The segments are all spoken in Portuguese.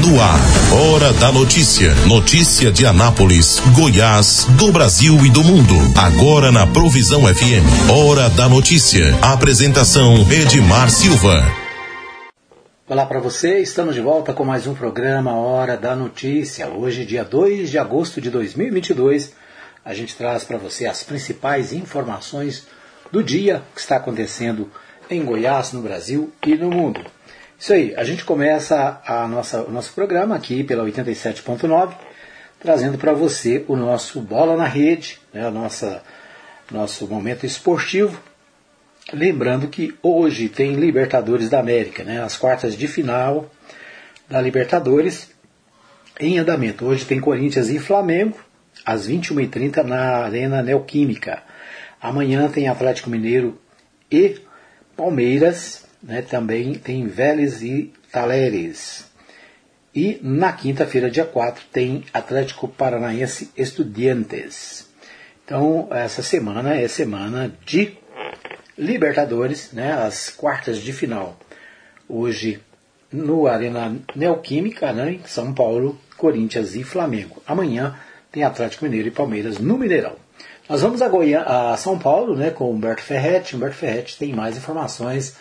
No ar, Hora da Notícia. Notícia de Anápolis, Goiás, do Brasil e do mundo. Agora na Provisão FM. Hora da Notícia. Apresentação Edmar Silva. Olá para você, estamos de volta com mais um programa Hora da Notícia. Hoje, dia 2 de agosto de 2022, a gente traz para você as principais informações do dia que está acontecendo em Goiás, no Brasil e no mundo. Isso aí, a gente começa a nossa, o nosso programa aqui pela 87.9, trazendo para você o nosso Bola na Rede, né, nosso momento esportivo. Lembrando que hoje tem Libertadores da América, né, as quartas de final da Libertadores em andamento. Hoje tem Corinthians e Flamengo, às 21h30 na Arena Neoquímica. Amanhã tem Atlético Mineiro e Palmeiras, né, também tem Vélez e Taleres. E na quinta-feira, dia 4, tem Atlético Paranaense Estudiantes. Então, essa semana é semana de Libertadores, né, as quartas de final. Hoje no Arena Neoquímica, né, em São Paulo, Corinthians e Flamengo. Amanhã tem Atlético Mineiro e Palmeiras no Mineirão. Nós vamos a, Goiânia, a São Paulo né, com Humberto Ferretti. Humberto Ferretti tem mais informações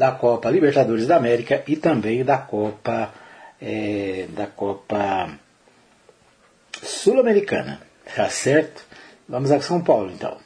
da Copa Libertadores da América e também da Copa é, da Copa Sul-Americana. Tá certo? Vamos a São Paulo então.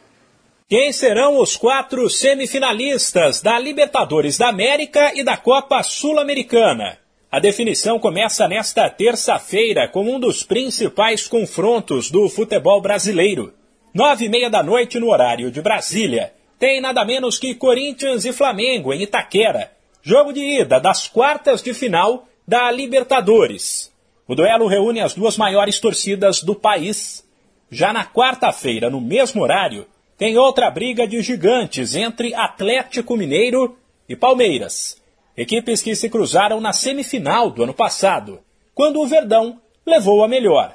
Quem serão os quatro semifinalistas da Libertadores da América e da Copa Sul-Americana? A definição começa nesta terça-feira com um dos principais confrontos do futebol brasileiro. Nove e meia da noite no horário de Brasília. Tem nada menos que Corinthians e Flamengo em Itaquera. Jogo de ida das quartas de final da Libertadores. O duelo reúne as duas maiores torcidas do país. Já na quarta-feira, no mesmo horário, tem outra briga de gigantes entre Atlético Mineiro e Palmeiras. Equipes que se cruzaram na semifinal do ano passado, quando o Verdão levou a melhor.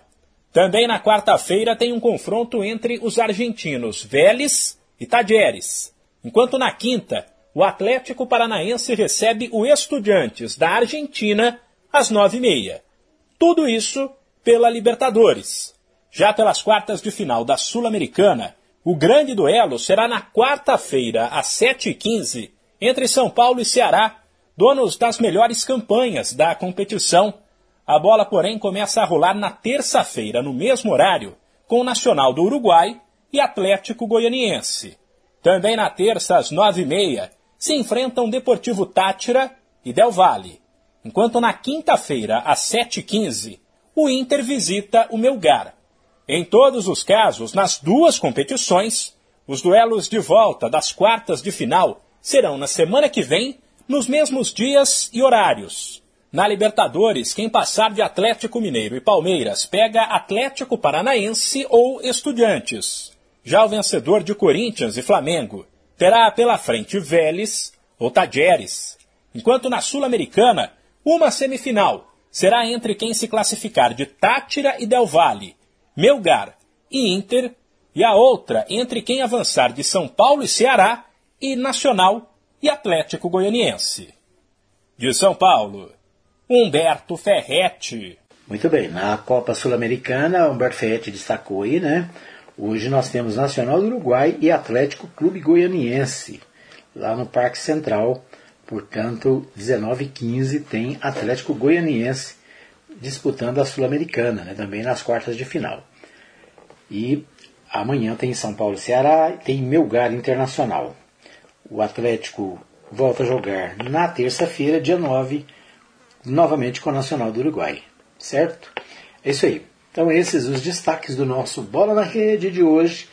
Também na quarta-feira tem um confronto entre os argentinos Vélez e Tajeres, enquanto na quinta o Atlético Paranaense recebe o Estudiantes da Argentina às nove e meia. Tudo isso pela Libertadores. Já pelas quartas de final da Sul-Americana, o grande duelo será na quarta-feira às sete e quinze entre São Paulo e Ceará, donos das melhores campanhas da competição a bola, porém, começa a rolar na terça-feira, no mesmo horário, com o Nacional do Uruguai e Atlético Goianiense. Também na terça, às nove e meia, se enfrentam Deportivo Tátira e Del Valle. Enquanto na quinta-feira, às sete e quinze, o Inter visita o Melgar. Em todos os casos, nas duas competições, os duelos de volta das quartas de final serão na semana que vem, nos mesmos dias e horários. Na Libertadores, quem passar de Atlético Mineiro e Palmeiras pega Atlético Paranaense ou Estudiantes. Já o vencedor de Corinthians e Flamengo terá pela frente Vélez ou Tajeres. Enquanto na Sul-Americana, uma semifinal será entre quem se classificar de Tátira e Del Valle, Melgar e Inter, e a outra entre quem avançar de São Paulo e Ceará e Nacional e Atlético Goianiense. De São Paulo. Humberto Ferretti. Muito bem, na Copa Sul-Americana, Humberto Ferretti destacou aí, né? Hoje nós temos Nacional do Uruguai e Atlético Clube Goianiense, lá no Parque Central. Portanto, 19 h 15 tem Atlético Goianiense disputando a Sul-Americana, né? também nas quartas de final. E amanhã tem São Paulo Ceará, tem Melgar Internacional. O Atlético volta a jogar na terça-feira, dia 9 novamente com o Nacional do Uruguai. Certo? É isso aí. Então, esses os destaques do nosso Bola na Rede de hoje.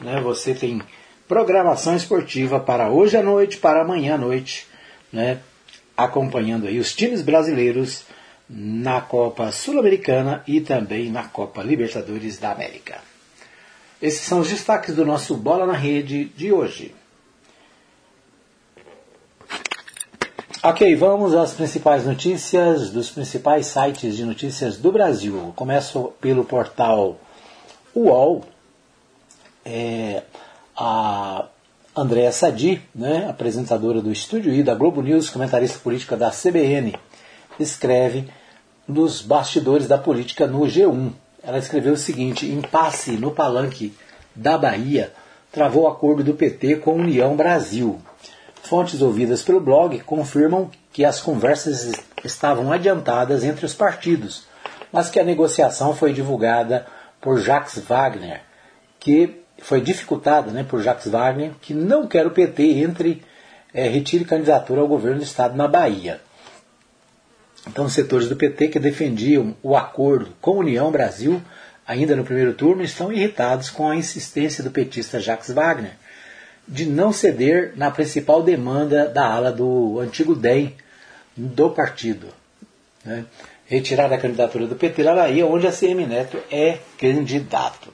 Né? Você tem programação esportiva para hoje à noite, para amanhã à noite, né? acompanhando aí os times brasileiros na Copa Sul-Americana e também na Copa Libertadores da América. Esses são os destaques do nosso Bola na Rede de hoje. Ok, vamos às principais notícias dos principais sites de notícias do Brasil. Começo pelo portal UOL. É, a Andréa Sadi, né, apresentadora do Estúdio I da Globo News, comentarista política da CBN, escreve nos bastidores da política no G1. Ela escreveu o seguinte: impasse no palanque da Bahia travou acordo do PT com União Brasil. Fontes ouvidas pelo blog confirmam que as conversas estavam adiantadas entre os partidos, mas que a negociação foi divulgada por Jacques Wagner, que foi dificultada né, por Jacques Wagner, que não quer o PT entre é, retire candidatura ao governo do estado na Bahia. Então, os setores do PT que defendiam o acordo com a União Brasil, ainda no primeiro turno, estão irritados com a insistência do petista Jacques Wagner de não ceder na principal demanda da ala do antigo DEM do partido. Né? Retirar a candidatura do PT na Bahia, onde a CM Neto é candidato.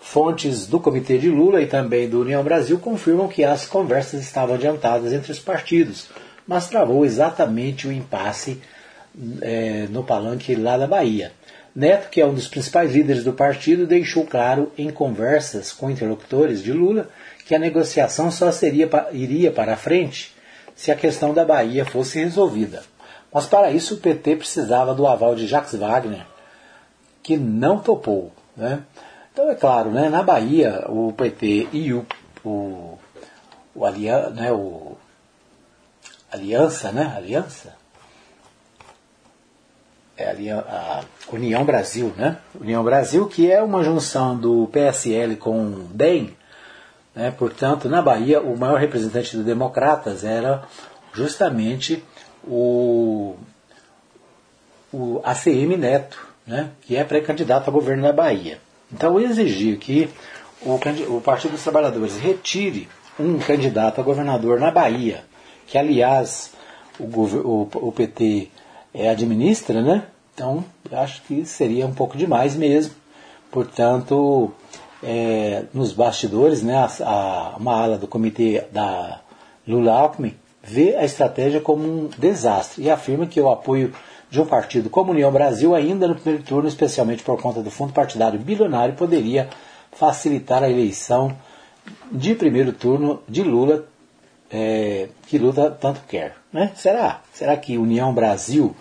Fontes do Comitê de Lula e também do União Brasil confirmam que as conversas estavam adiantadas entre os partidos, mas travou exatamente o impasse é, no palanque lá da Bahia. Neto, que é um dos principais líderes do partido, deixou claro em conversas com interlocutores de Lula que a negociação só seria, iria para a frente se a questão da Bahia fosse resolvida. Mas para isso o PT precisava do aval de Jacques Wagner, que não topou. Né? Então é claro, né, na Bahia o PT e o, o, o, né, o Aliança, né? Aliança? É a União Brasil, né? União Brasil, que é uma junção do PSL com o DEM, né? portanto, na Bahia, o maior representante dos democratas era justamente o, o ACM Neto, né? que é pré-candidato a governo da Bahia. Então, exigir que o, o Partido dos Trabalhadores retire um candidato a governador na Bahia, que aliás o, o, o PT é, administra, né? Então, acho que seria um pouco demais mesmo. Portanto, é, nos bastidores, né, a, a, uma ala do comitê da Lula Alckmin vê a estratégia como um desastre e afirma que o apoio de um partido como União Brasil, ainda no primeiro turno, especialmente por conta do fundo partidário bilionário, poderia facilitar a eleição de primeiro turno de Lula, é, que Lula tanto quer. Né? Será? Será que União Brasil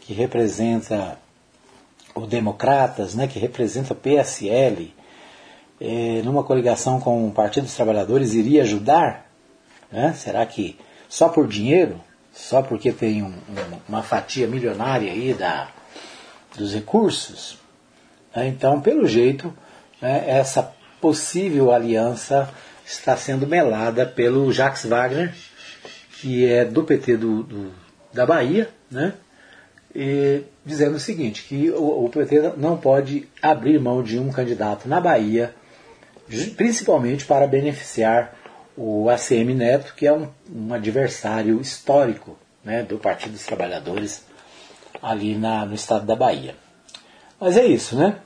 que representa o Democratas, né, que representa o PSL, é, numa coligação com o Partido dos Trabalhadores, iria ajudar? Né? Será que só por dinheiro? Só porque tem um, um, uma fatia milionária aí da, dos recursos? É, então, pelo jeito, né, essa possível aliança está sendo melada pelo Jacques Wagner, que é do PT do, do da Bahia, né? e dizendo o seguinte, que o, o PT não pode abrir mão de um candidato na Bahia, principalmente para beneficiar o ACM Neto, que é um, um adversário histórico né, do Partido dos Trabalhadores ali na, no estado da Bahia. Mas é isso, né?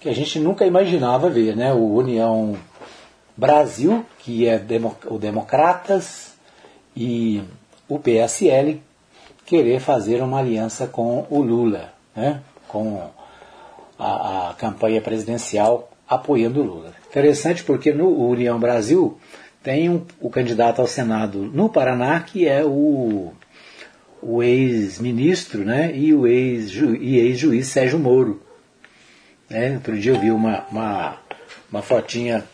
Que a gente nunca imaginava ver, né? O União Brasil, que é o Democratas, e o PSL, querer fazer uma aliança com o Lula, né? com a, a campanha presidencial apoiando o Lula. Interessante porque no União Brasil tem um, o candidato ao Senado no Paraná que é o, o ex-ministro né? e o ex-juiz Sérgio Moro. Né? Outro dia eu vi uma, uma, uma fotinha,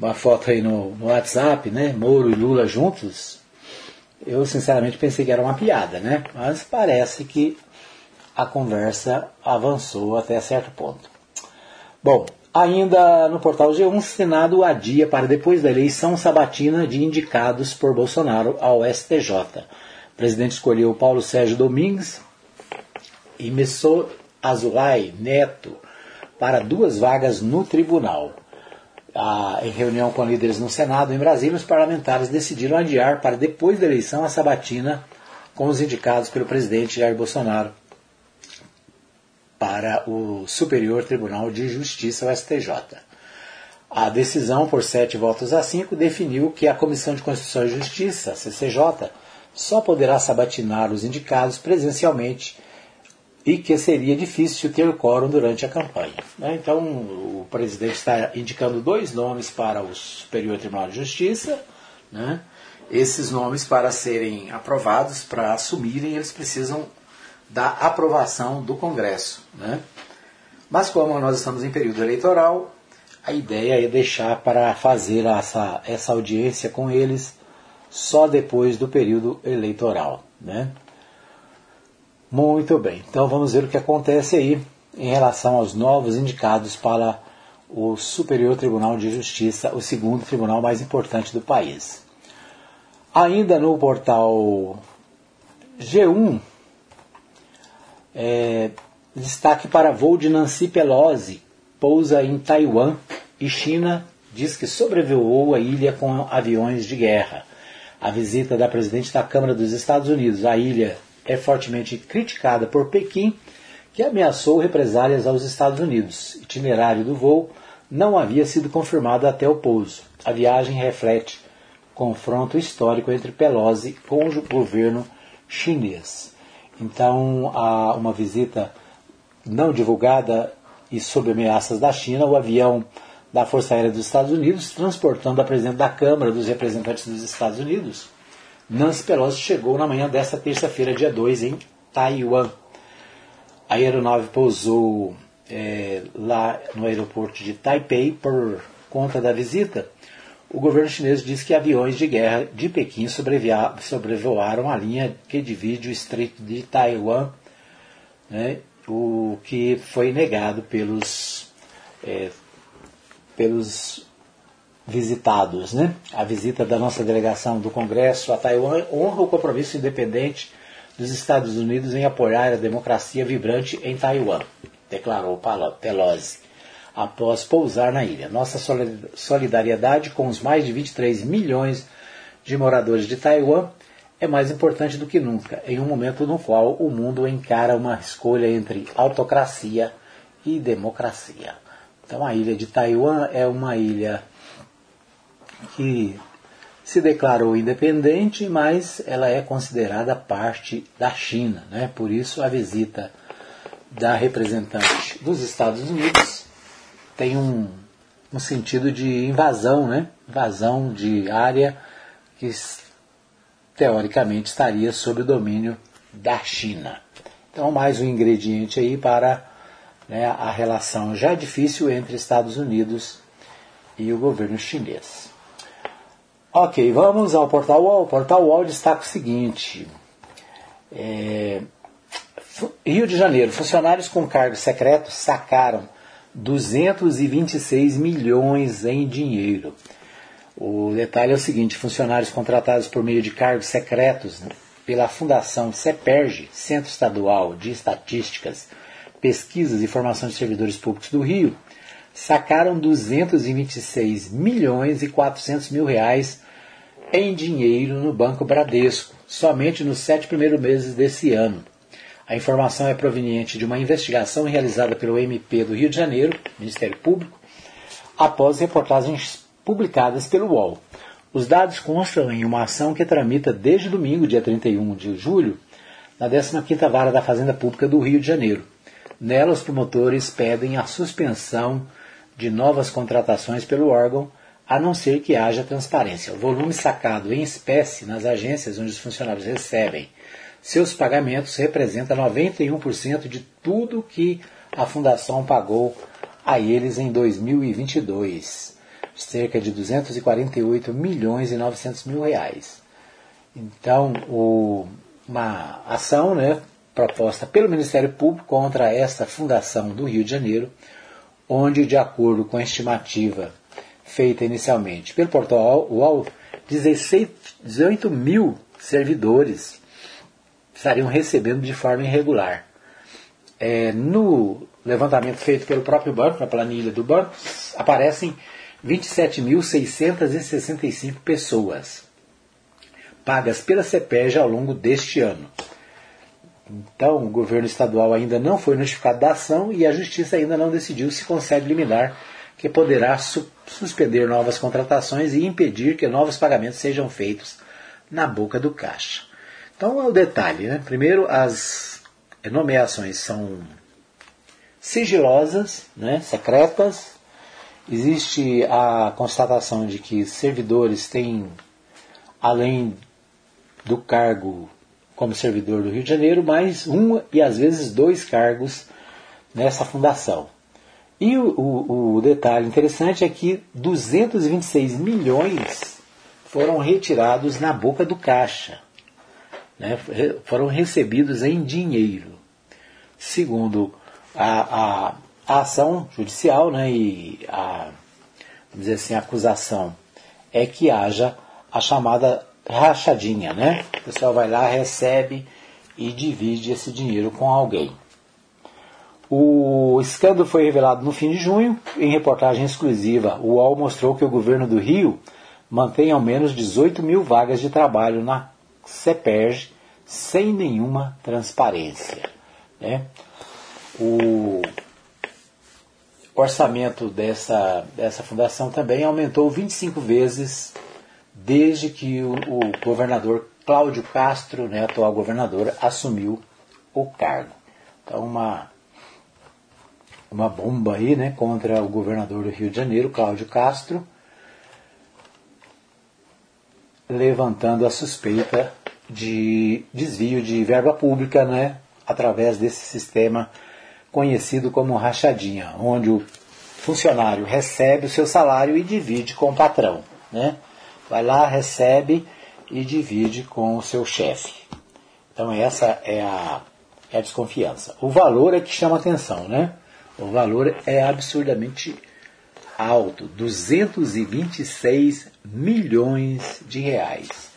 uma foto aí no, no WhatsApp, né? Moro e Lula juntos, eu sinceramente pensei que era uma piada, né? Mas parece que a conversa avançou até certo ponto. Bom, ainda no portal G1, o Senado adia para depois da eleição sabatina de indicados por Bolsonaro ao STJ. O presidente escolheu Paulo Sérgio Domingues e Messor Azulay Neto para duas vagas no tribunal a, em reunião com líderes no Senado em Brasília, os parlamentares decidiram adiar para depois da eleição a sabatina com os indicados pelo presidente Jair Bolsonaro para o Superior Tribunal de Justiça, o STJ. A decisão, por sete votos a cinco, definiu que a Comissão de Constituição e Justiça, CCJ, só poderá sabatinar os indicados presencialmente e que seria difícil ter quórum durante a campanha. Né? Então, o presidente está indicando dois nomes para o Superior Tribunal de Justiça. Né? Esses nomes, para serem aprovados, para assumirem, eles precisam da aprovação do Congresso. Né? Mas como nós estamos em período eleitoral, a ideia é deixar para fazer essa, essa audiência com eles só depois do período eleitoral. Né? Muito bem, então vamos ver o que acontece aí em relação aos novos indicados para o Superior Tribunal de Justiça, o segundo tribunal mais importante do país. Ainda no portal G1, é, destaque para voo de Nancy Pelosi, pousa em Taiwan e China diz que sobrevoou a ilha com aviões de guerra. A visita da presidente da Câmara dos Estados Unidos à ilha é fortemente criticada por Pequim, que ameaçou represálias aos Estados Unidos. Itinerário do voo não havia sido confirmado até o pouso. A viagem reflete confronto histórico entre Pelosi com o governo chinês. Então, há uma visita não divulgada e sob ameaças da China, o avião da Força Aérea dos Estados Unidos, transportando a presidente da Câmara dos Representantes dos Estados Unidos, Nancy Pelosi chegou na manhã desta terça-feira, dia 2, em Taiwan. A aeronave pousou é, lá no aeroporto de Taipei por conta da visita. O governo chinês diz que aviões de guerra de Pequim sobrevoaram a linha que divide o estreito de Taiwan, né, o que foi negado pelos, é, pelos visitados. Né? A visita da nossa delegação do Congresso a Taiwan honra o compromisso independente dos Estados Unidos em apoiar a democracia vibrante em Taiwan, declarou Pelosi, após pousar na ilha. Nossa solidariedade com os mais de 23 milhões de moradores de Taiwan é mais importante do que nunca, em um momento no qual o mundo encara uma escolha entre autocracia e democracia. Então a ilha de Taiwan é uma ilha que se declarou independente, mas ela é considerada parte da China. Né? Por isso a visita da representante dos Estados Unidos tem um, um sentido de invasão, né? invasão de área que teoricamente estaria sob o domínio da China. Então, mais um ingrediente aí para né, a relação já difícil entre Estados Unidos e o governo chinês. Ok, vamos ao portal UOL. O portal UOL destaca o seguinte: é, Rio de Janeiro, funcionários com cargos secretos sacaram 226 milhões em dinheiro. O detalhe é o seguinte: funcionários contratados por meio de cargos secretos pela Fundação CEPERG, Centro Estadual de Estatísticas, Pesquisas e Formação de Servidores Públicos do Rio, sacaram 226 milhões e 400 mil reais em dinheiro no Banco Bradesco, somente nos sete primeiros meses desse ano. A informação é proveniente de uma investigação realizada pelo MP do Rio de Janeiro, Ministério Público, após reportagens publicadas pelo UOL. Os dados constam em uma ação que tramita desde domingo, dia 31 de julho, na 15ª Vara da Fazenda Pública do Rio de Janeiro. Nela, os promotores pedem a suspensão de novas contratações pelo órgão, a não ser que haja transparência. O volume sacado em espécie nas agências onde os funcionários recebem seus pagamentos representa 91% de tudo que a fundação pagou a eles em 2022 cerca de 248 milhões e 900 mil reais. Então, o, uma ação né, proposta pelo Ministério Público contra esta fundação do Rio de Janeiro, onde, de acordo com a estimativa feita inicialmente pelo portal UOL, 16, 18 mil servidores estariam recebendo de forma irregular. É, no levantamento feito pelo próprio banco, na planilha do banco, aparecem 27.665 pessoas pagas pela CEPEJ ao longo deste ano. Então, o governo estadual ainda não foi notificado da ação e a justiça ainda não decidiu se concede liminar que poderá su suspender novas contratações e impedir que novos pagamentos sejam feitos na boca do caixa. Então, é o detalhe. Né? Primeiro, as nomeações são sigilosas, né? secretas, Existe a constatação de que servidores têm, além do cargo como servidor do Rio de Janeiro, mais um e às vezes dois cargos nessa fundação. E o, o, o detalhe interessante é que 226 milhões foram retirados na boca do caixa, né? foram recebidos em dinheiro. Segundo a, a, a ação judicial né? e a, vamos dizer assim, a acusação é que haja a chamada rachadinha, né? O pessoal vai lá, recebe e divide esse dinheiro com alguém. O escândalo foi revelado no fim de junho. Em reportagem exclusiva, o UOL mostrou que o governo do Rio mantém ao menos 18 mil vagas de trabalho na CEPERG sem nenhuma transparência. Né? O orçamento dessa, dessa fundação também aumentou 25 vezes desde que o, o governador Cláudio Castro, né, atual governador, assumiu o cargo. Então, uma uma bomba aí, né, contra o governador do Rio de Janeiro, Cláudio Castro, levantando a suspeita de desvio de verba pública, né, através desse sistema conhecido como rachadinha, onde o funcionário recebe o seu salário e divide com o patrão, né? Vai lá, recebe e divide com o seu chefe. Então essa é a, é a desconfiança. O valor é que chama atenção, né? O valor é absurdamente alto, 226 milhões de reais.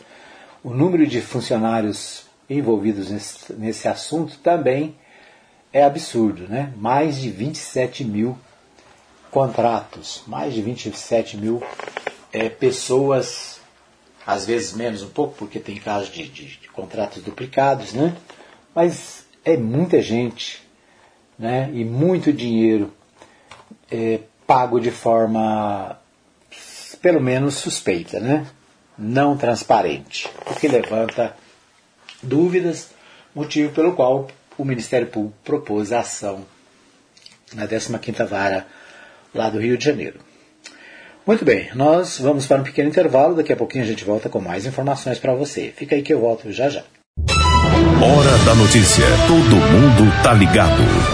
O número de funcionários envolvidos nesse, nesse assunto também é absurdo, né? Mais de 27 mil contratos, mais de 27 mil é, pessoas, às vezes menos um pouco, porque tem casos de, de, de contratos duplicados, né? Mas é muita gente né, e muito dinheiro é, pago de forma pelo menos suspeita, né, não transparente, o que levanta dúvidas, motivo pelo qual o Ministério Público propôs a ação na 15ª Vara lá do Rio de Janeiro. Muito bem, nós vamos para um pequeno intervalo, daqui a pouquinho a gente volta com mais informações para você. Fica aí que eu volto já já. Hora da notícia. Todo mundo tá ligado.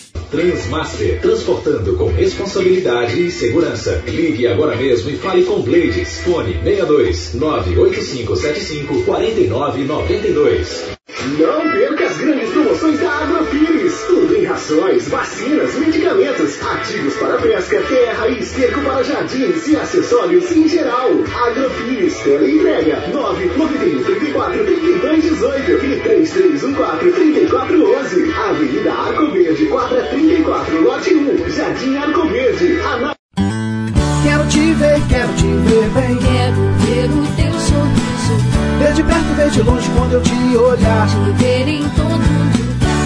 Transmaster, transportando com responsabilidade e segurança. Ligue agora mesmo e fale com Blades. Fone 62 98575 4992. Não perca as grandes promoções da Agrofires. Tudo em rações, vacinas, medicamentos, ativos para pesca, terra e esterco para jardins e acessórios em geral. Agrofires, tela entrega 991 34 32 18 e 3314 3411.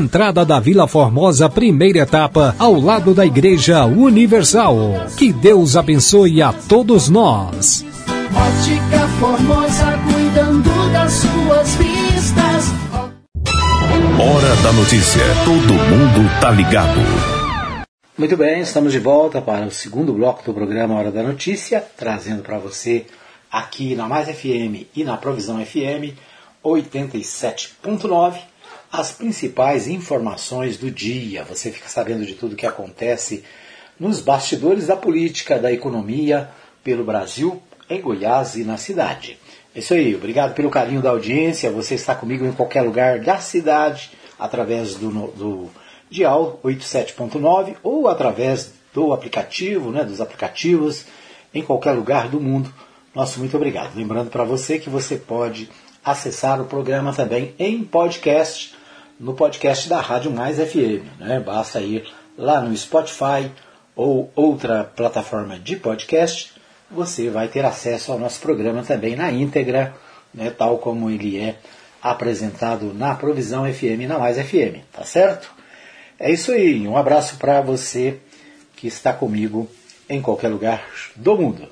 entrada da Vila Formosa, primeira etapa, ao lado da Igreja Universal. Que Deus abençoe a todos nós. Ótica Formosa, cuidando das suas vistas. Hora da notícia. Todo mundo tá ligado. Muito bem, estamos de volta para o segundo bloco do programa Hora da Notícia, trazendo para você aqui na Mais FM e na Provisão FM 87.9 as principais informações do dia. Você fica sabendo de tudo que acontece nos bastidores da política, da economia, pelo Brasil, em Goiás e na cidade. É isso aí, obrigado pelo carinho da audiência. Você está comigo em qualquer lugar da cidade, através do, do Dial 87.9 ou através do aplicativo, né, dos aplicativos em qualquer lugar do mundo. Nosso muito obrigado. Lembrando para você que você pode acessar o programa também em podcast, no podcast da Rádio Mais FM. Né? Basta ir lá no Spotify ou outra plataforma de podcast, você vai ter acesso ao nosso programa também na íntegra, né? tal como ele é apresentado na Provisão FM na Mais FM, tá certo? É isso aí, um abraço para você que está comigo em qualquer lugar do mundo.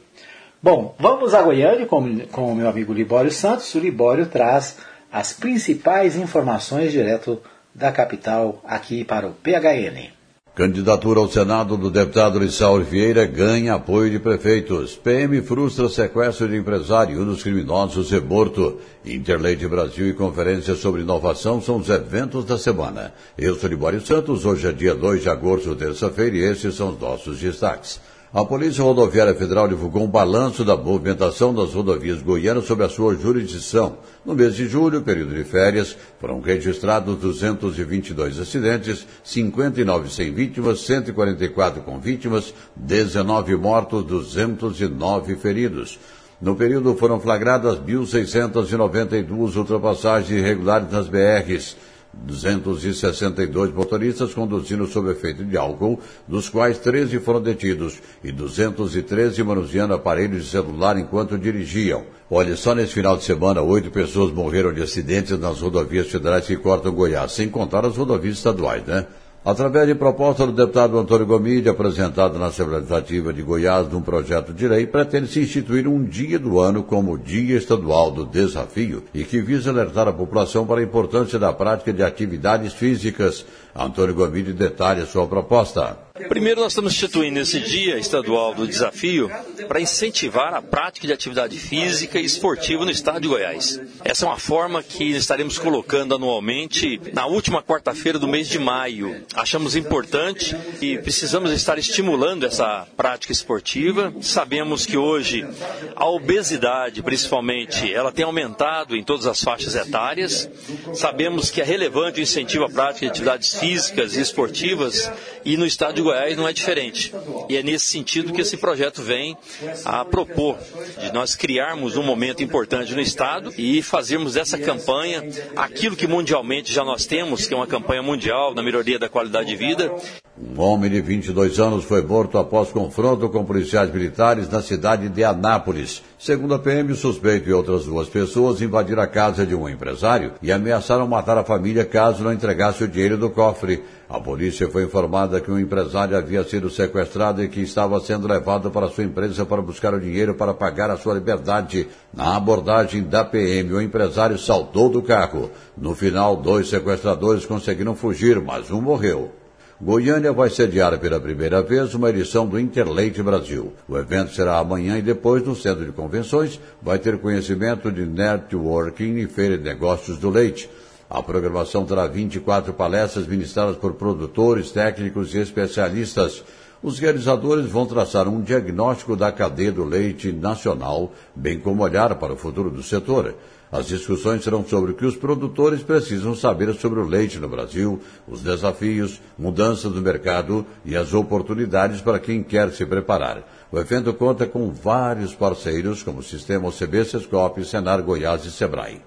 Bom, vamos a Goiânia com, com o meu amigo Libório Santos. O Libório traz as principais informações direto da capital aqui para o PHN. Candidatura ao Senado do deputado Lissau Vieira ganha apoio de prefeitos. PM frustra sequestro de empresário. Um dos criminosos é morto. Interleite Brasil e conferência sobre inovação são os eventos da semana. Eu sou Libório Santos. Hoje é dia 2 de agosto, terça-feira, e esses são os nossos destaques. A Polícia Rodoviária Federal divulgou um balanço da movimentação das rodovias goianas sob a sua jurisdição. No mês de julho, período de férias, foram registrados 222 acidentes, 59 sem vítimas, 144 com vítimas, 19 mortos, 209 feridos. No período foram flagradas 1.692 ultrapassagens irregulares nas BRs. 262 motoristas conduzindo sob efeito de álcool, dos quais 13 foram detidos e 213 manuseando aparelhos de celular enquanto dirigiam. Olha, só nesse final de semana, oito pessoas morreram de acidentes nas rodovias federais que cortam Goiás, sem contar as rodovias estaduais, né? Através de proposta do deputado Antônio Gomide, apresentada na Assembleia Legislativa de Goiás, num projeto de lei, pretende-se instituir um dia do ano como Dia Estadual do Desafio e que visa alertar a população para a importância da prática de atividades físicas. Antônio Gomide detalha sua proposta. Primeiro, nós estamos instituindo esse Dia Estadual do Desafio para incentivar a prática de atividade física e esportiva no estado de Goiás. Essa é uma forma que estaremos colocando anualmente na última quarta-feira do mês de maio. Achamos importante e precisamos estar estimulando essa prática esportiva. Sabemos que hoje a obesidade, principalmente, ela tem aumentado em todas as faixas etárias. Sabemos que é relevante o incentivo à prática de atividades físicas e esportivas e no estado de Goiás não é diferente. E é nesse sentido que esse projeto vem a propor de nós criarmos um momento importante no Estado e fazermos dessa campanha aquilo que mundialmente já nós temos, que é uma campanha mundial na melhoria da qualidade de vida. Um homem de 22 anos foi morto após confronto com policiais militares na cidade de Anápolis. Segundo a PM, o suspeito e outras duas pessoas invadiram a casa de um empresário e ameaçaram matar a família caso não entregasse o dinheiro do cofre. A polícia foi informada que um empresário havia sido sequestrado e que estava sendo levado para sua empresa para buscar o dinheiro para pagar a sua liberdade. Na abordagem da PM, o empresário saltou do carro. No final, dois sequestradores conseguiram fugir, mas um morreu. Goiânia vai sediar pela primeira vez uma edição do Interleite Brasil. O evento será amanhã e depois no Centro de Convenções vai ter conhecimento de networking e feira de negócios do leite. A programação terá 24 palestras ministradas por produtores, técnicos e especialistas. Os realizadores vão traçar um diagnóstico da cadeia do leite nacional, bem como olhar para o futuro do setor. As discussões serão sobre o que os produtores precisam saber sobre o leite no Brasil, os desafios, mudanças no mercado e as oportunidades para quem quer se preparar. O evento conta com vários parceiros, como o Sistema OCB, Sescop, Senar, Goiás e Sebrae.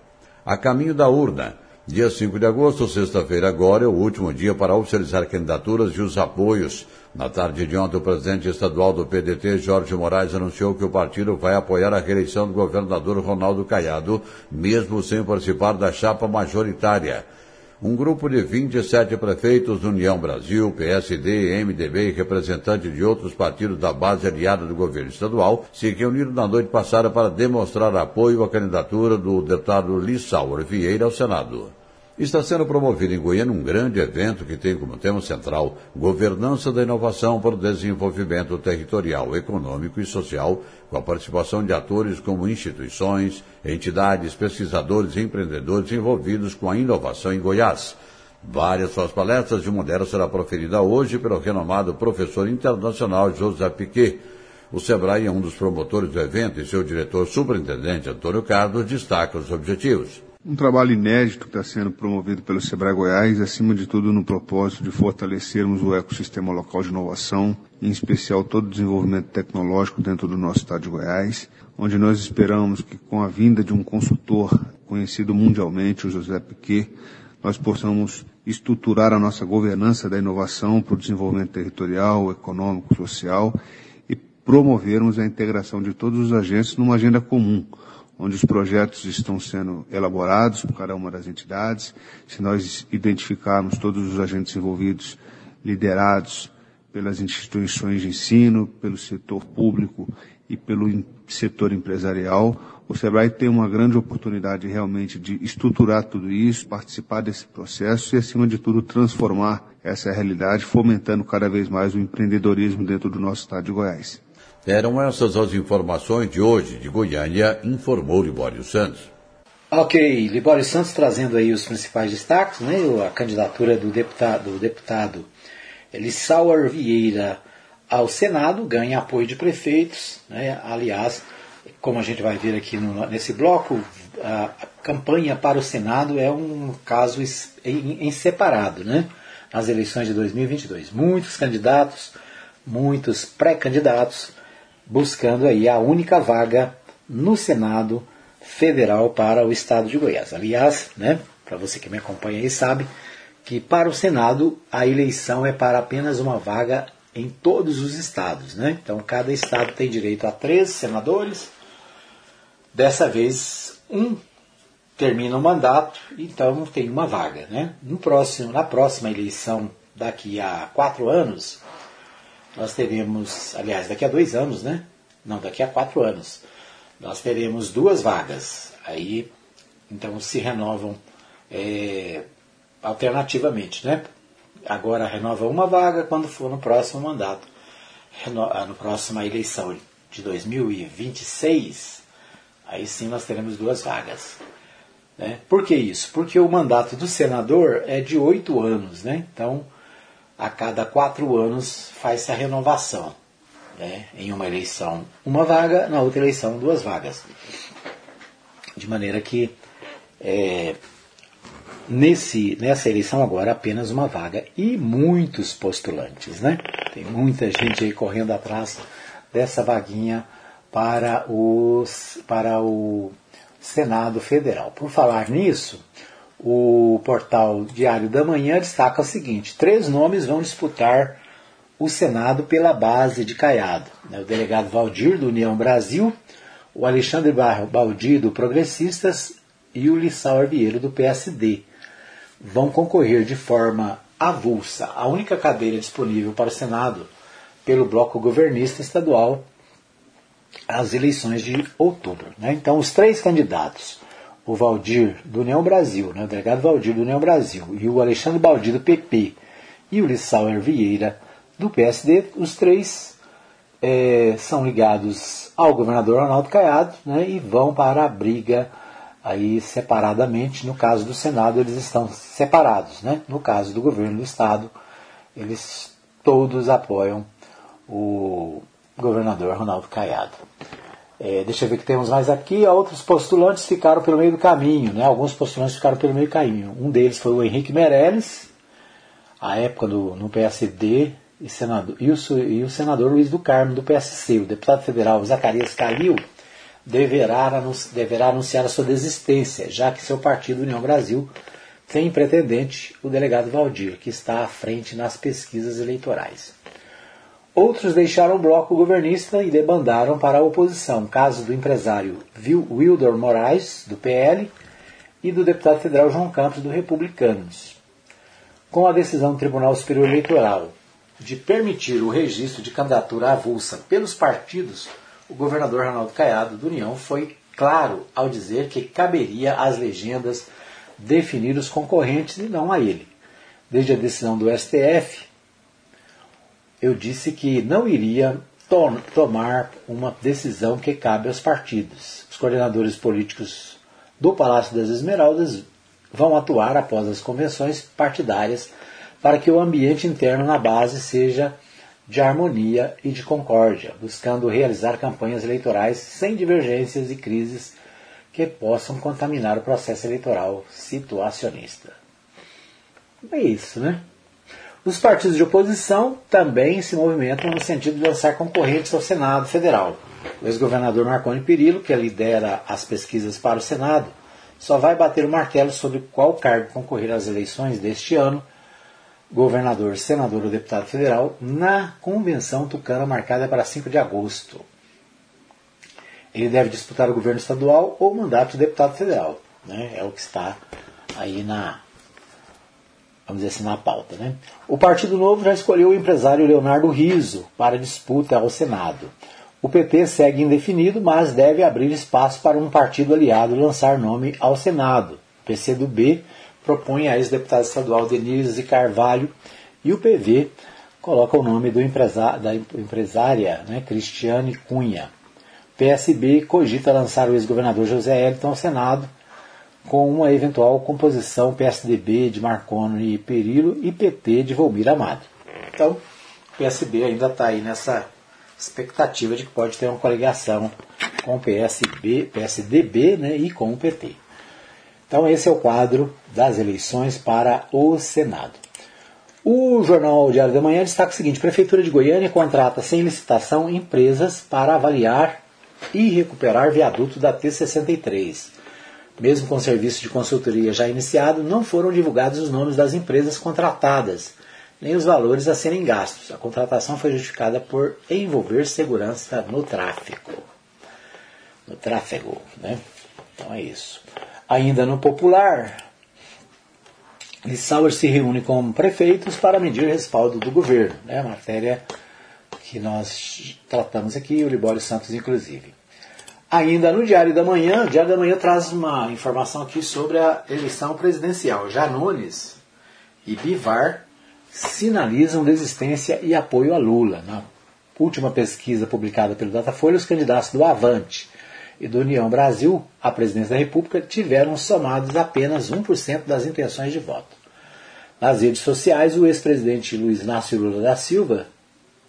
A caminho da urna, Dia 5 de agosto, sexta-feira agora, é o último dia para oficializar candidaturas e os apoios. Na tarde de ontem, o presidente estadual do PDT, Jorge Moraes, anunciou que o partido vai apoiar a reeleição do governador Ronaldo Caiado, mesmo sem participar da chapa majoritária. Um grupo de 27 prefeitos do União Brasil, PSD, MDB e representantes de outros partidos da base aliada do governo estadual se reuniram na noite passada para demonstrar apoio à candidatura do deputado Lissauer Vieira ao Senado. Está sendo promovido em Goiânia um grande evento que tem como tema central governança da inovação para o desenvolvimento territorial, econômico e social, com a participação de atores como instituições, entidades, pesquisadores e empreendedores envolvidos com a inovação em Goiás. Várias suas palestras, de uma delas será proferida hoje pelo renomado professor internacional José Piquet. O Sebrae é um dos promotores do evento e seu diretor superintendente Antônio Carlos destaca os objetivos. Um trabalho inédito que está sendo promovido pelo Sebrae Goiás, acima de tudo no propósito de fortalecermos o ecossistema local de inovação, em especial todo o desenvolvimento tecnológico dentro do nosso estado de Goiás, onde nós esperamos que com a vinda de um consultor conhecido mundialmente, o José Piquet, nós possamos estruturar a nossa governança da inovação para o desenvolvimento territorial, econômico, social e promovermos a integração de todos os agentes numa agenda comum, onde os projetos estão sendo elaborados por cada uma das entidades. Se nós identificarmos todos os agentes envolvidos, liderados pelas instituições de ensino, pelo setor público e pelo setor empresarial, o Sebrae tem uma grande oportunidade realmente de estruturar tudo isso, participar desse processo e, acima de tudo, transformar essa realidade, fomentando cada vez mais o empreendedorismo dentro do nosso estado de Goiás. Eram essas as informações de hoje de Goiânia, informou Libório Santos. Ok, Libório Santos trazendo aí os principais destaques, né? A candidatura do deputado, do deputado Elissauer Vieira ao Senado ganha apoio de prefeitos, né? Aliás, como a gente vai ver aqui no, nesse bloco, a, campanha para o Senado é um caso em, em separado, né? Nas eleições de 2022, muitos candidatos, muitos pré-candidatos buscando aí a única vaga no Senado Federal para o Estado de Goiás. Aliás, né, para você que me acompanha aí sabe que para o Senado a eleição é para apenas uma vaga em todos os estados, né? Então cada estado tem direito a três senadores. Dessa vez um termina o mandato, então tem uma vaga, né? No próximo, na próxima eleição daqui a quatro anos, nós teremos, aliás, daqui a dois anos, né? Não, daqui a quatro anos, nós teremos duas vagas. Aí, então, se renovam é, alternativamente, né? Agora renova uma vaga quando for no próximo mandato, ah, no próxima eleição de 2026, aí sim nós teremos duas vagas. Né? Por que isso? Porque o mandato do senador é de oito anos, né? Então, a cada quatro anos faz-se a renovação. Né? Em uma eleição, uma vaga, na outra eleição, duas vagas. De maneira que é, nesse, nessa eleição agora apenas uma vaga e muitos postulantes. Né? Tem muita gente aí correndo atrás dessa vaguinha para, os, para o Senado Federal. Por falar nisso, o portal Diário da Manhã destaca o seguinte: três nomes vão disputar o Senado pela base de Caiado. Né? O delegado Valdir, do União Brasil, o Alexandre Baldi, do Progressistas, e o Lissau Vieira, do PSD. Vão concorrer de forma avulsa. A única cadeira disponível para o Senado pelo bloco governista estadual às eleições de outubro. Né? Então, os três candidatos o Valdir do União Brasil, né, o delegado Valdir do União Brasil, e o Alexandre Baldi do PP e o Lissauer Vieira do PSD, os três é, são ligados ao governador Ronaldo Caiado né, e vão para a briga aí separadamente. No caso do Senado, eles estão separados. Né? No caso do governo do Estado, eles todos apoiam o governador Ronaldo Caiado. É, deixa eu ver que temos mais aqui. Outros postulantes ficaram pelo meio do caminho. Né? Alguns postulantes ficaram pelo meio do caminho. Um deles foi o Henrique Meirelles, à época do, no PSD, e, senador, e, o, e o senador Luiz do Carmo, do PSC. O deputado federal Zacarias Calil deverá, deverá anunciar a sua desistência, já que seu partido, União Brasil, tem pretendente o delegado Valdir, que está à frente nas pesquisas eleitorais. Outros deixaram o bloco governista e debandaram para a oposição, caso do empresário Wilder Moraes, do PL, e do deputado federal João Campos, do Republicanos. Com a decisão do Tribunal Superior Eleitoral de permitir o registro de candidatura avulsa pelos partidos, o governador Ronaldo Caiado, do União, foi claro ao dizer que caberia às legendas definir os concorrentes e não a ele. Desde a decisão do STF, eu disse que não iria to tomar uma decisão que cabe aos partidos. Os coordenadores políticos do Palácio das Esmeraldas vão atuar após as convenções partidárias para que o ambiente interno na base seja de harmonia e de concórdia, buscando realizar campanhas eleitorais sem divergências e crises que possam contaminar o processo eleitoral situacionista. É isso, né? Os partidos de oposição também se movimentam no sentido de lançar concorrentes ao Senado Federal. O ex-governador Marconi Perillo, que lidera as pesquisas para o Senado, só vai bater o martelo sobre qual cargo concorrer às eleições deste ano, governador, senador ou deputado federal, na convenção tucana marcada para 5 de agosto. Ele deve disputar o governo estadual ou o mandato de deputado federal. Né? É o que está aí na, vamos dizer assim, na pauta. Né? O Partido Novo já escolheu o empresário Leonardo Riso para disputa ao Senado. O PT segue indefinido, mas deve abrir espaço para um partido aliado lançar nome ao Senado. O PCdoB propõe a ex-deputada estadual Denise Carvalho e o PV coloca o nome empresa da empresária né, Cristiane Cunha. PSB cogita lançar o ex-governador José Elton ao Senado com uma eventual composição PSDB de Marconi e Perillo e PT de Volmir Amado. Então, o PSB ainda está aí nessa expectativa de que pode ter uma coligação com o PSB, PSDB né, e com o PT. Então, esse é o quadro das eleições para o Senado. O Jornal Diário da Manhã destaca o seguinte: Prefeitura de Goiânia contrata sem licitação empresas para avaliar e recuperar viaduto da T63. Mesmo com o serviço de consultoria já iniciado, não foram divulgados os nomes das empresas contratadas, nem os valores a serem gastos. A contratação foi justificada por envolver segurança no tráfego. No tráfego, né? Então é isso. Ainda no popular, Lissauer se reúne com prefeitos para medir respaldo do governo. Né? Matéria que nós tratamos aqui, o Libório Santos inclusive. Ainda no Diário da Manhã, o Diário da Manhã traz uma informação aqui sobre a eleição presidencial. Janones e Bivar sinalizam desistência e apoio a Lula. Na última pesquisa publicada pelo Datafolha, os candidatos do Avante e do União Brasil à presidência da República tiveram somados apenas 1% das intenções de voto. Nas redes sociais, o ex-presidente Luiz Inácio Lula da Silva,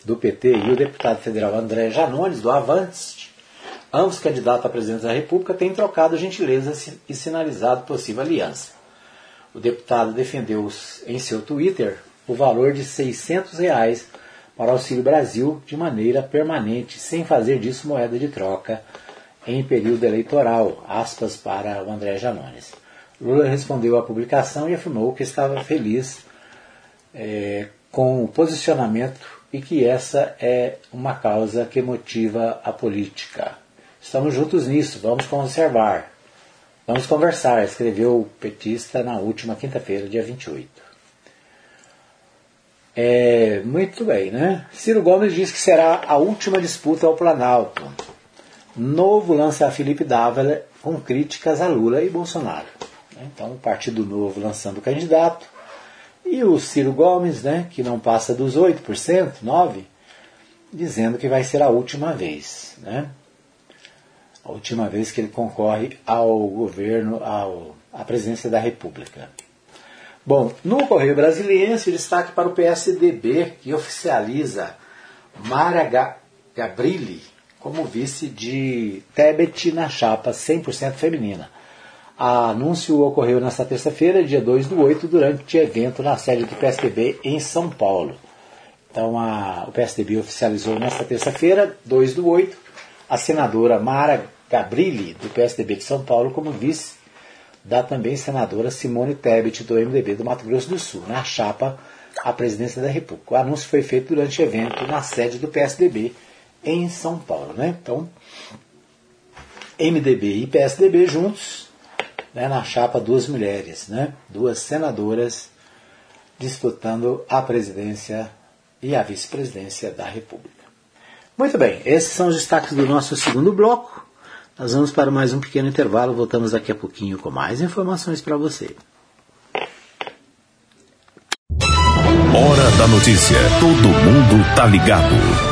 do PT, e o deputado federal André Janones, do Avante, Ambos candidatos à presidência da República têm trocado gentilezas e sinalizado possível aliança. O deputado defendeu em seu Twitter o valor de 600 reais para o Auxílio Brasil de maneira permanente, sem fazer disso moeda de troca em período eleitoral, aspas para o André Janones. Lula respondeu à publicação e afirmou que estava feliz é, com o posicionamento e que essa é uma causa que motiva a política. Estamos juntos nisso, vamos conservar. Vamos conversar, escreveu o petista na última quinta-feira, dia 28. É, muito bem, né? Ciro Gomes diz que será a última disputa ao Planalto. Novo lança a Felipe Dávila com críticas a Lula e Bolsonaro. Então, o Partido Novo lançando o candidato. E o Ciro Gomes, né, que não passa dos 8%, 9%, dizendo que vai ser a última vez. Né? A última vez que ele concorre ao governo, ao, à presidência da República. Bom, no Correio Brasiliense, destaque para o PSDB, que oficializa Mara Gabrilli como vice de Tebet na chapa 100% feminina. A anúncio ocorreu nesta terça-feira, dia 2 do 8, durante evento na sede do PSDB em São Paulo. Então, a, o PSDB oficializou nesta terça-feira, 2 do 8, a senadora Mara Gabrilli, do PSDB de São Paulo, como vice da também senadora Simone Tebet, do MDB do Mato Grosso do Sul, na chapa à presidência da República. O anúncio foi feito durante o evento na sede do PSDB em São Paulo. Né? Então, MDB e PSDB juntos, né, na chapa duas mulheres, né, duas senadoras disputando a presidência e a vice-presidência da República. Muito bem, esses são os destaques do nosso segundo bloco. Nós vamos para mais um pequeno intervalo, voltamos daqui a pouquinho com mais informações para você. Hora da notícia. Todo mundo tá ligado.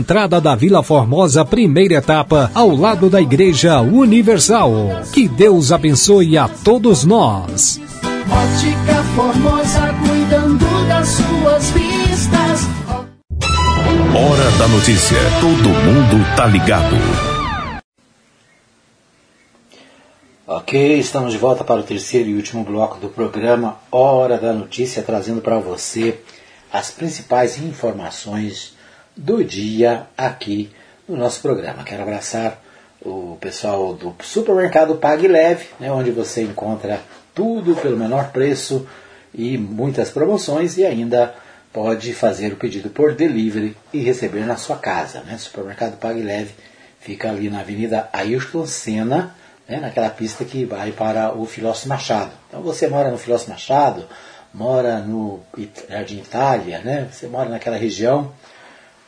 entrada da Vila Formosa, primeira etapa, ao lado da Igreja Universal. Que Deus abençoe a todos nós. Ótica Formosa, cuidando das suas vistas. Hora da notícia. Todo mundo tá ligado. Ok, estamos de volta para o terceiro e último bloco do programa Hora da Notícia, trazendo para você as principais informações do dia aqui no nosso programa. Quero abraçar o pessoal do supermercado Pague Leve, né, onde você encontra tudo pelo menor preço e muitas promoções e ainda pode fazer o pedido por delivery e receber na sua casa. Né? Supermercado Pague Leve fica ali na Avenida Ayrton Senna, né, naquela pista que vai para o Filósofo Machado. Então você mora no Filósofo Machado, mora no Jardim Itália, né? você mora naquela região,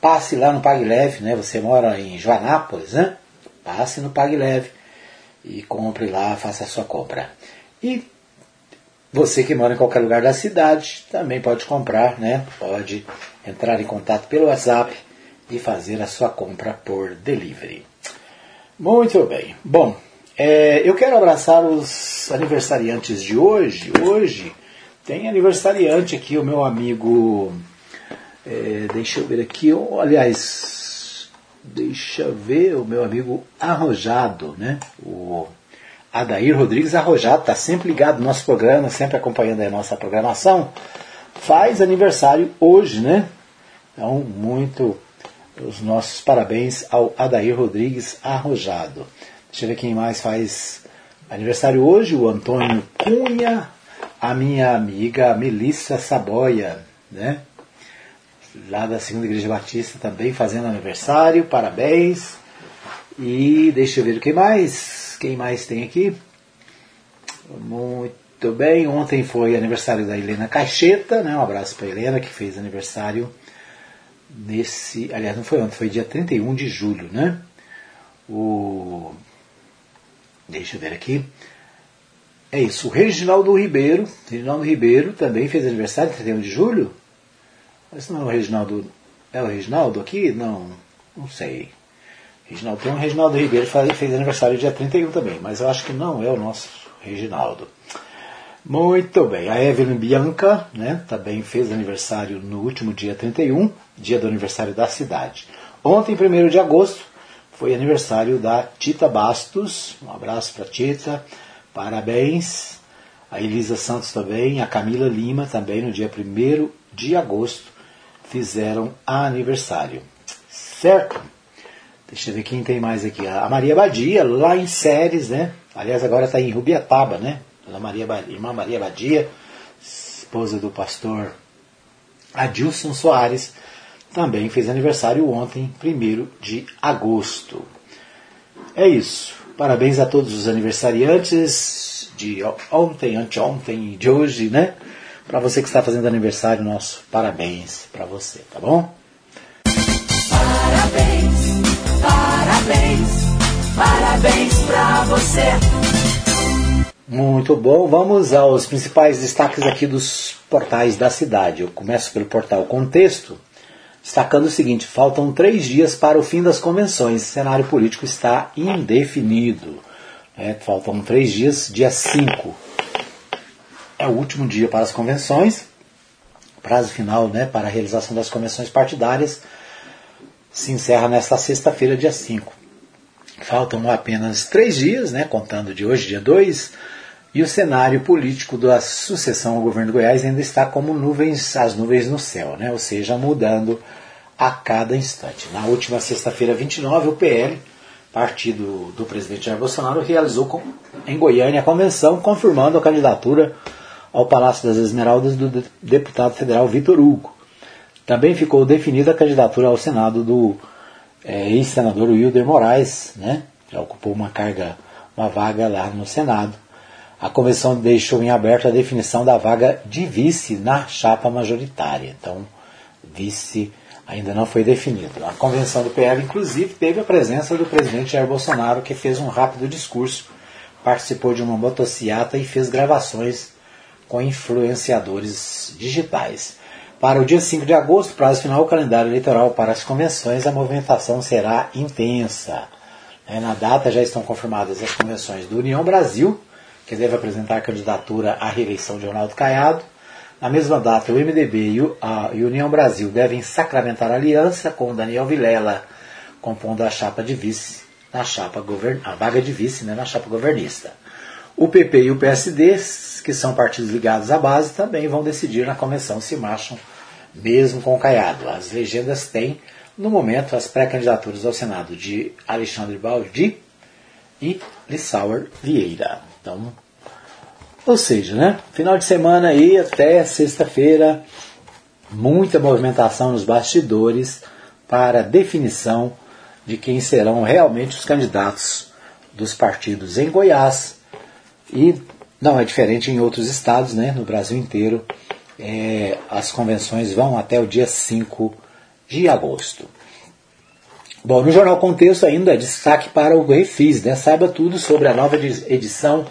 passe lá no Pague Leve, né? você mora em Joanápolis, né? passe no Pague Leve e compre lá, faça a sua compra. E você que mora em qualquer lugar da cidade também pode comprar, né? Pode entrar em contato pelo WhatsApp e fazer a sua compra por delivery. Muito bem. Bom, é, eu quero abraçar os aniversariantes de hoje. Hoje tem aniversariante aqui, o meu amigo. É, deixa eu ver aqui. aliás, deixa eu ver o meu amigo Arrojado, né? O Adair Rodrigues Arrojado, está sempre ligado no nosso programa, sempre acompanhando a nossa programação. Faz aniversário hoje, né? Então, muito os nossos parabéns ao Adair Rodrigues Arrojado. Deixa eu ver quem mais faz aniversário hoje, o Antônio Cunha, a minha amiga Melissa Saboia, né? Lá da Segunda Igreja Batista também fazendo aniversário, parabéns. E deixa eu ver o que mais. Quem mais tem aqui? Muito bem. Ontem foi aniversário da Helena Caixeta, né? Um abraço para Helena que fez aniversário nesse. Aliás, não foi ontem, foi dia 31 de julho, né? O. Deixa eu ver aqui. É isso, o Reginaldo Ribeiro. Reginaldo Ribeiro também fez aniversário 31 de julho. Mas não é o Reginaldo. É o Reginaldo aqui? Não, não sei. Reginaldo, tem um Reginaldo Ribeiro que fez aniversário dia 31 também, mas eu acho que não é o nosso Reginaldo. Muito bem, a Evelyn Bianca né, também fez aniversário no último dia 31, dia do aniversário da cidade. Ontem, 1 de agosto, foi aniversário da Tita Bastos. Um abraço para Tita, parabéns. A Elisa Santos também, a Camila Lima também no dia 1 de agosto fizeram aniversário. Certo? Deixa eu ver quem tem mais aqui. A Maria Badia, lá em Séries, né? Aliás, agora está em Rubiataba, né? A Maria, irmã Maria Badia, esposa do pastor Adilson Soares, também fez aniversário ontem, 1 de agosto. É isso. Parabéns a todos os aniversariantes de ontem, anteontem e de hoje, né? Para você que está fazendo aniversário, nosso parabéns para você, tá bom? Parabéns, parabéns, parabéns para você. Muito bom, vamos aos principais destaques aqui dos portais da cidade. Eu começo pelo portal Contexto, destacando o seguinte: faltam três dias para o fim das convenções, o cenário político está indefinido. É, faltam três dias, dia 5 é o último dia para as convenções, prazo final né, para a realização das convenções partidárias se encerra nesta sexta-feira, dia 5. Faltam apenas três dias, né, contando de hoje, dia 2, e o cenário político da sucessão ao governo de Goiás ainda está como nuvens, as nuvens no céu, né, ou seja, mudando a cada instante. Na última sexta-feira, 29, o PL, partido do presidente Jair Bolsonaro, realizou em Goiânia a convenção confirmando a candidatura ao Palácio das Esmeraldas do deputado federal Vitor Hugo. Também ficou definida a candidatura ao Senado do é, ex-senador Wilder Moraes, né, que ocupou uma carga, uma vaga lá no Senado. A convenção deixou em aberto a definição da vaga de vice na chapa majoritária. Então, vice ainda não foi definido. A convenção do PL, inclusive, teve a presença do presidente Jair Bolsonaro, que fez um rápido discurso, participou de uma motociata e fez gravações com influenciadores digitais. Para o dia 5 de agosto, prazo final, o calendário eleitoral para as convenções, a movimentação será intensa. É, na data já estão confirmadas as convenções do União Brasil, que deve apresentar candidatura à reeleição de Ronaldo Caiado. Na mesma data, o MDB e a União Brasil devem sacramentar aliança com Daniel Vilela, compondo a chapa de vice, na chapa govern... a vaga de vice né, na chapa governista. O PP e o PSD, que são partidos ligados à base, também vão decidir na convenção se marcham mesmo com o Caiado. As legendas têm, no momento, as pré-candidaturas ao Senado de Alexandre Baldi e Lissauer Vieira. Então, ou seja, né? Final de semana aí até sexta-feira, muita movimentação nos bastidores para definição de quem serão realmente os candidatos dos partidos em Goiás e não é diferente em outros estados, né, no Brasil inteiro. É, as convenções vão até o dia 5 de agosto. Bom, no Jornal Contexto ainda destaque para o Refis, né? Saiba tudo sobre a nova edição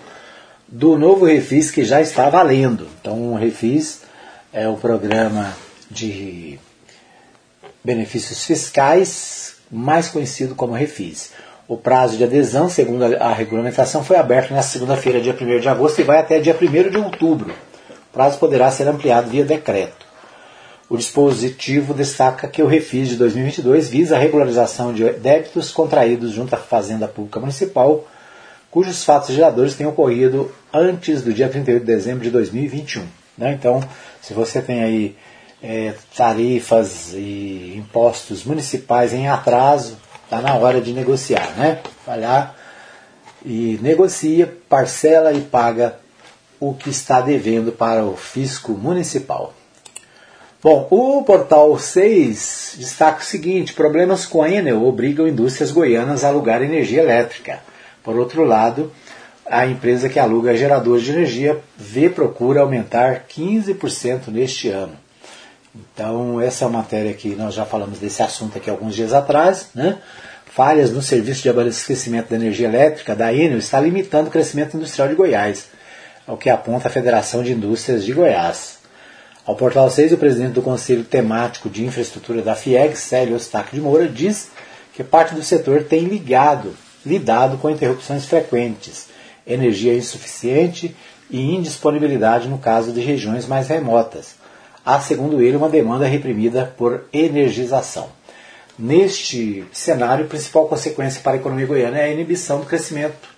do novo Refis que já está valendo. Então, o Refis é o programa de benefícios fiscais mais conhecido como Refis. O prazo de adesão, segundo a regulamentação, foi aberto nesta segunda-feira, dia 1 de agosto, e vai até dia 1 de outubro. O prazo poderá ser ampliado via decreto. O dispositivo destaca que o Refis de 2022 visa a regularização de débitos contraídos junto à Fazenda Pública Municipal, cujos fatos geradores tenham ocorrido antes do dia 38 de dezembro de 2021. Né? Então, se você tem aí é, tarifas e impostos municipais em atraso, Está na hora de negociar, né? Vai lá e negocia, parcela e paga o que está devendo para o fisco municipal. Bom, o portal 6 destaca o seguinte: problemas com a Enel obrigam indústrias goianas a alugar energia elétrica. Por outro lado, a empresa que aluga geradores de energia vê procura aumentar 15% neste ano. Então, essa é uma matéria que nós já falamos desse assunto aqui alguns dias atrás. Né? Falhas no serviço de abastecimento da energia elétrica da Enel está limitando o crescimento industrial de Goiás, ao que aponta a Federação de Indústrias de Goiás. Ao Portal 6, o presidente do Conselho Temático de Infraestrutura da FIEG, Célio Eustáquio de Moura, diz que parte do setor tem ligado, lidado com interrupções frequentes, energia insuficiente e indisponibilidade no caso de regiões mais remotas, há, segundo ele, uma demanda reprimida por energização. Neste cenário, a principal consequência para a economia goiana é a inibição do crescimento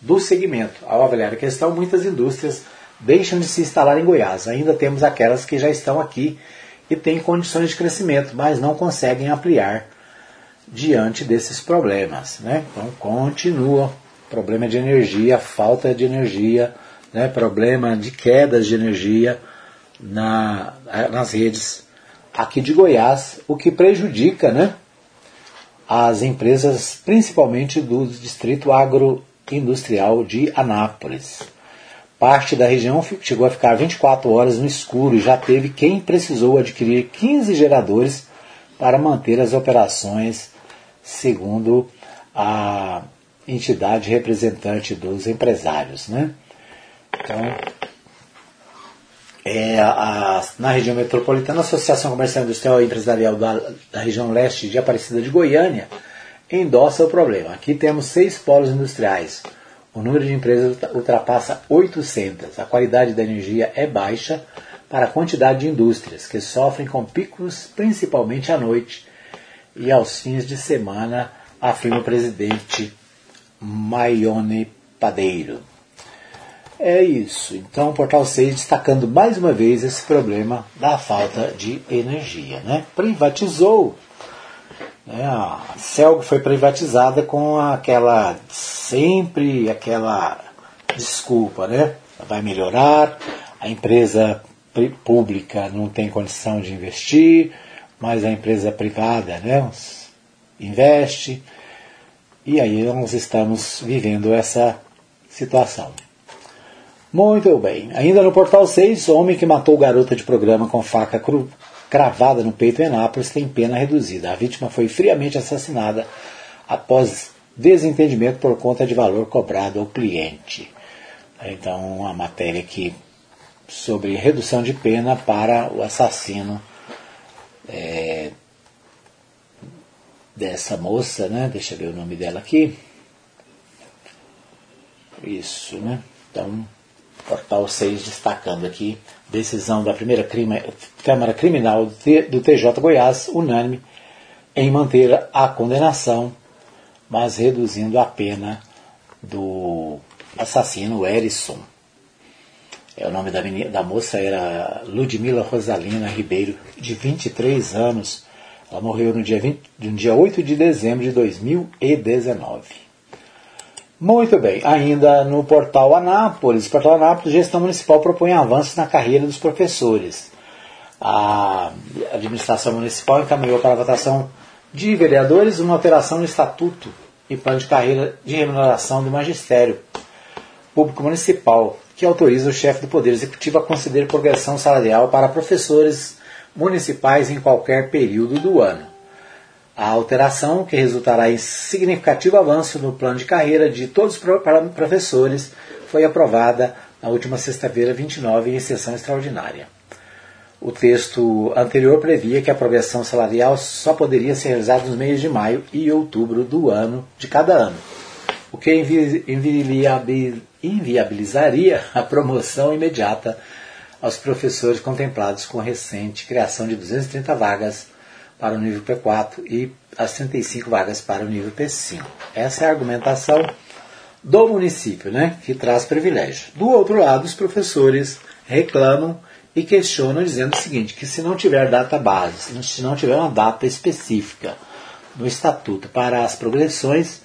do segmento. Ao avaliar a questão, muitas indústrias deixam de se instalar em Goiás. Ainda temos aquelas que já estão aqui e têm condições de crescimento, mas não conseguem ampliar diante desses problemas. Né? Então, continua problema de energia, falta de energia, né? problema de quedas de energia na, nas redes aqui de Goiás, o que prejudica né, as empresas, principalmente do distrito agroindustrial de Anápolis. Parte da região chegou a ficar 24 horas no escuro e já teve quem precisou adquirir 15 geradores para manter as operações, segundo a entidade representante dos empresários. Né? Então, é, a, na região metropolitana, a Associação Comercial Industrial e Empresarial da, da região leste de Aparecida de Goiânia endossa o problema. Aqui temos seis polos industriais. O número de empresas ultrapassa 800. A qualidade da energia é baixa para a quantidade de indústrias, que sofrem com picos principalmente à noite e aos fins de semana, afirma o presidente Maione Padeiro. É isso. Então, o Portal 6 destacando mais uma vez esse problema da falta de energia. Né? Privatizou. Né? A Celg foi privatizada com aquela sempre aquela desculpa, né? Vai melhorar, a empresa pública não tem condição de investir, mas a empresa privada né, investe. E aí nós estamos vivendo essa situação. Muito bem. Ainda no portal 6, homem que matou garota de programa com faca cru, cravada no peito em Anápolis tem pena reduzida. A vítima foi friamente assassinada após desentendimento por conta de valor cobrado ao cliente. Então, uma matéria aqui sobre redução de pena para o assassino é, dessa moça, né? Deixa eu ver o nome dela aqui. Isso, né? Então, Portal 6 destacando aqui decisão da primeira crime, Câmara Criminal do TJ Goiás, unânime, em manter a condenação, mas reduzindo a pena do assassino Erison. É, o nome da, menina, da moça era Ludmila Rosalina Ribeiro, de 23 anos. Ela morreu no dia, 20, no dia 8 de dezembro de 2019. Muito bem, ainda no portal Anápolis, portal Anápolis, gestão municipal propõe avanços na carreira dos professores. A administração municipal encaminhou para a votação de vereadores uma alteração no estatuto e plano de carreira de remuneração do magistério público municipal, que autoriza o chefe do Poder Executivo a conceder progressão salarial para professores municipais em qualquer período do ano. A alteração, que resultará em significativo avanço no plano de carreira de todos os professores, foi aprovada na última sexta-feira, 29, em sessão extraordinária. O texto anterior previa que a progressão salarial só poderia ser realizada nos meses de maio e outubro do ano de cada ano, o que inviabilizaria a promoção imediata aos professores contemplados com a recente criação de 230 vagas para o nível P4 e as 35 vagas para o nível P5. Essa é a argumentação do município, né, que traz privilégio. Do outro lado, os professores reclamam e questionam dizendo o seguinte, que se não tiver data base, se não tiver uma data específica no estatuto para as progressões,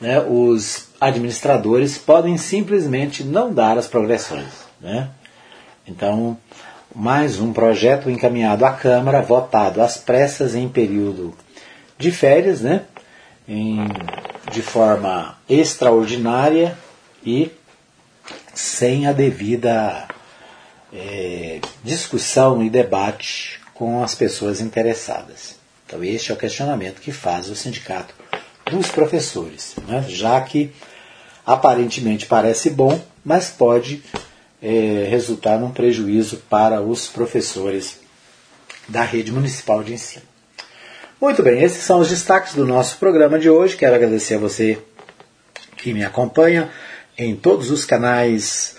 né, os administradores podem simplesmente não dar as progressões. Né? Então, mais um projeto encaminhado à Câmara, votado às pressas em período de férias, né? Em, de forma extraordinária e sem a devida é, discussão e debate com as pessoas interessadas. Então, este é o questionamento que faz o sindicato dos professores, né? já que aparentemente parece bom, mas pode é, resultar num prejuízo para os professores da rede municipal de ensino. Muito bem, esses são os destaques do nosso programa de hoje. Quero agradecer a você que me acompanha em todos os canais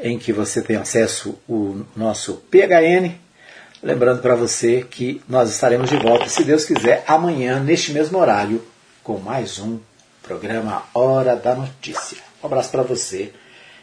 em que você tem acesso ao nosso PHN. Lembrando para você que nós estaremos de volta, se Deus quiser, amanhã, neste mesmo horário, com mais um programa Hora da Notícia. Um abraço para você